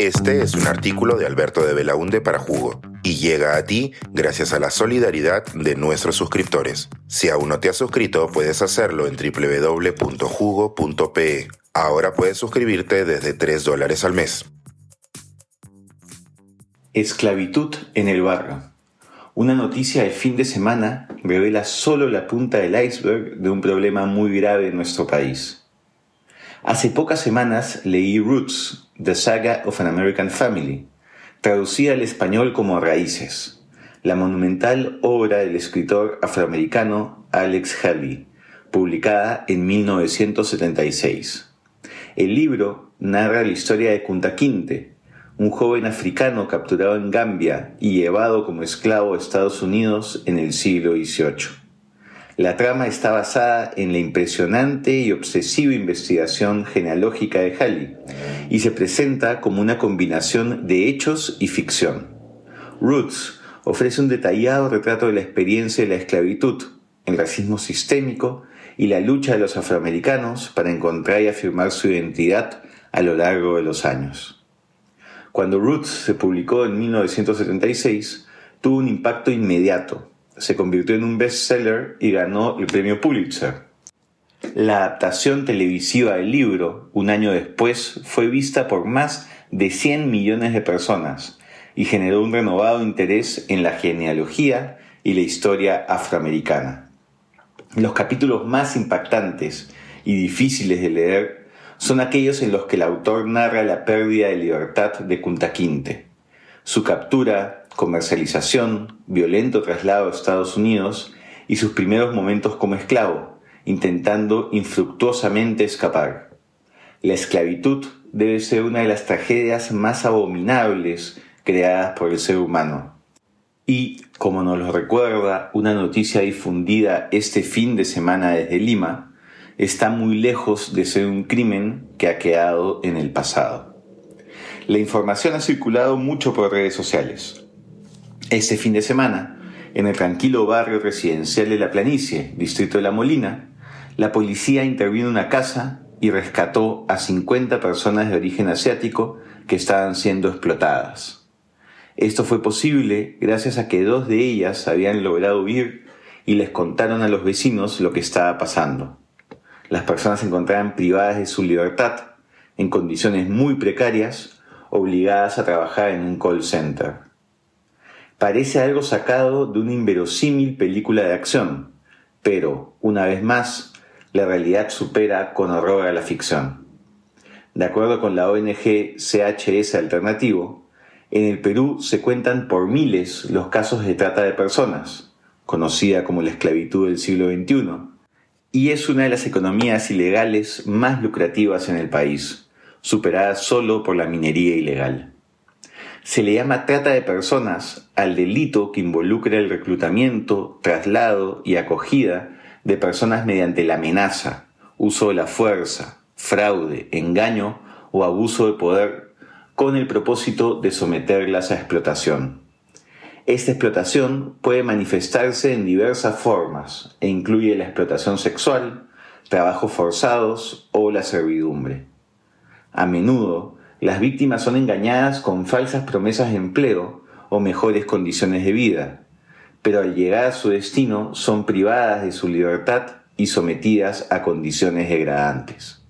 Este es un artículo de Alberto de Belaunde para Jugo y llega a ti gracias a la solidaridad de nuestros suscriptores. Si aún no te has suscrito, puedes hacerlo en www.jugo.pe. Ahora puedes suscribirte desde 3 dólares al mes. Esclavitud en el barrio. Una noticia de fin de semana revela solo la punta del iceberg de un problema muy grave en nuestro país. Hace pocas semanas leí Roots, The Saga of an American Family, traducida al español como Raíces, la monumental obra del escritor afroamericano Alex Haley, publicada en 1976. El libro narra la historia de Kunta Kinte, un joven africano capturado en Gambia y llevado como esclavo a Estados Unidos en el siglo XVIII. La trama está basada en la impresionante y obsesiva investigación genealógica de Halley y se presenta como una combinación de hechos y ficción. Roots ofrece un detallado retrato de la experiencia de la esclavitud, el racismo sistémico y la lucha de los afroamericanos para encontrar y afirmar su identidad a lo largo de los años. Cuando Roots se publicó en 1976, tuvo un impacto inmediato se convirtió en un bestseller y ganó el premio Pulitzer. La adaptación televisiva del libro, un año después, fue vista por más de 100 millones de personas y generó un renovado interés en la genealogía y la historia afroamericana. Los capítulos más impactantes y difíciles de leer son aquellos en los que el autor narra la pérdida de libertad de Kunta Kinte, su captura comercialización, violento traslado a Estados Unidos y sus primeros momentos como esclavo, intentando infructuosamente escapar. La esclavitud debe ser una de las tragedias más abominables creadas por el ser humano. Y, como nos lo recuerda una noticia difundida este fin de semana desde Lima, está muy lejos de ser un crimen que ha quedado en el pasado. La información ha circulado mucho por redes sociales. Este fin de semana, en el tranquilo barrio residencial de La Planicie, distrito de La Molina, la policía intervino en una casa y rescató a 50 personas de origen asiático que estaban siendo explotadas. Esto fue posible gracias a que dos de ellas habían logrado huir y les contaron a los vecinos lo que estaba pasando. Las personas se encontraban privadas de su libertad, en condiciones muy precarias, obligadas a trabajar en un call center parece algo sacado de una inverosímil película de acción, pero, una vez más, la realidad supera con horror a la ficción. De acuerdo con la ONG CHS Alternativo, en el Perú se cuentan por miles los casos de trata de personas, conocida como la esclavitud del siglo XXI, y es una de las economías ilegales más lucrativas en el país, superada solo por la minería ilegal. Se le llama trata de personas al delito que involucra el reclutamiento, traslado y acogida de personas mediante la amenaza, uso de la fuerza, fraude, engaño o abuso de poder con el propósito de someterlas a explotación. Esta explotación puede manifestarse en diversas formas e incluye la explotación sexual, trabajos forzados o la servidumbre. A menudo, las víctimas son engañadas con falsas promesas de empleo o mejores condiciones de vida, pero al llegar a su destino son privadas de su libertad y sometidas a condiciones degradantes.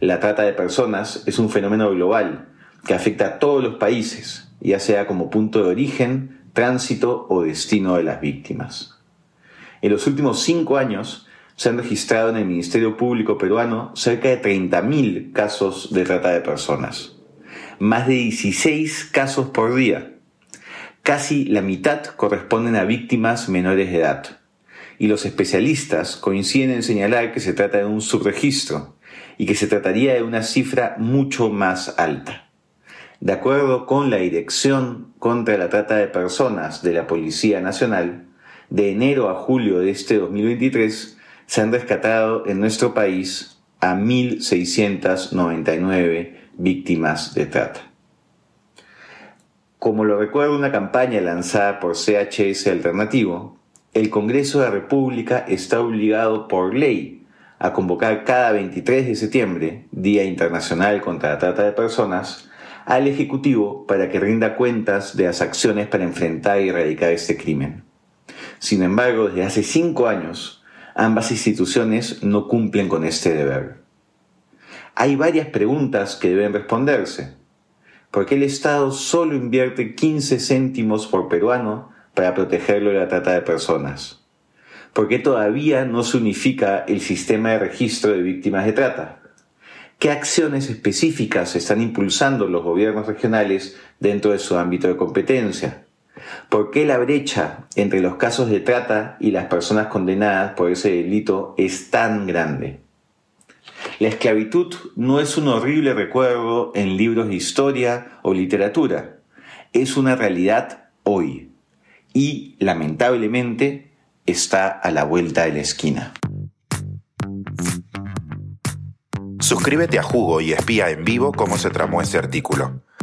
La trata de personas es un fenómeno global que afecta a todos los países, ya sea como punto de origen, tránsito o destino de las víctimas. En los últimos cinco años se han registrado en el Ministerio Público peruano cerca de 30.000 casos de trata de personas más de 16 casos por día. Casi la mitad corresponden a víctimas menores de edad. Y los especialistas coinciden en señalar que se trata de un subregistro y que se trataría de una cifra mucho más alta. De acuerdo con la Dirección contra la Trata de Personas de la Policía Nacional, de enero a julio de este 2023 se han rescatado en nuestro país a 1.699 víctimas de trata. Como lo recuerda una campaña lanzada por CHS Alternativo, el Congreso de la República está obligado por ley a convocar cada 23 de septiembre, Día Internacional contra la Trata de Personas, al Ejecutivo para que rinda cuentas de las acciones para enfrentar y erradicar este crimen. Sin embargo, desde hace cinco años, ambas instituciones no cumplen con este deber. Hay varias preguntas que deben responderse. ¿Por qué el Estado solo invierte 15 céntimos por peruano para protegerlo de la trata de personas? ¿Por qué todavía no se unifica el sistema de registro de víctimas de trata? ¿Qué acciones específicas están impulsando los gobiernos regionales dentro de su ámbito de competencia? ¿Por qué la brecha entre los casos de trata y las personas condenadas por ese delito es tan grande? La esclavitud no es un horrible recuerdo en libros de historia o literatura, es una realidad hoy y, lamentablemente, está a la vuelta de la esquina. Suscríbete a Jugo y espía en vivo cómo se tramó ese artículo.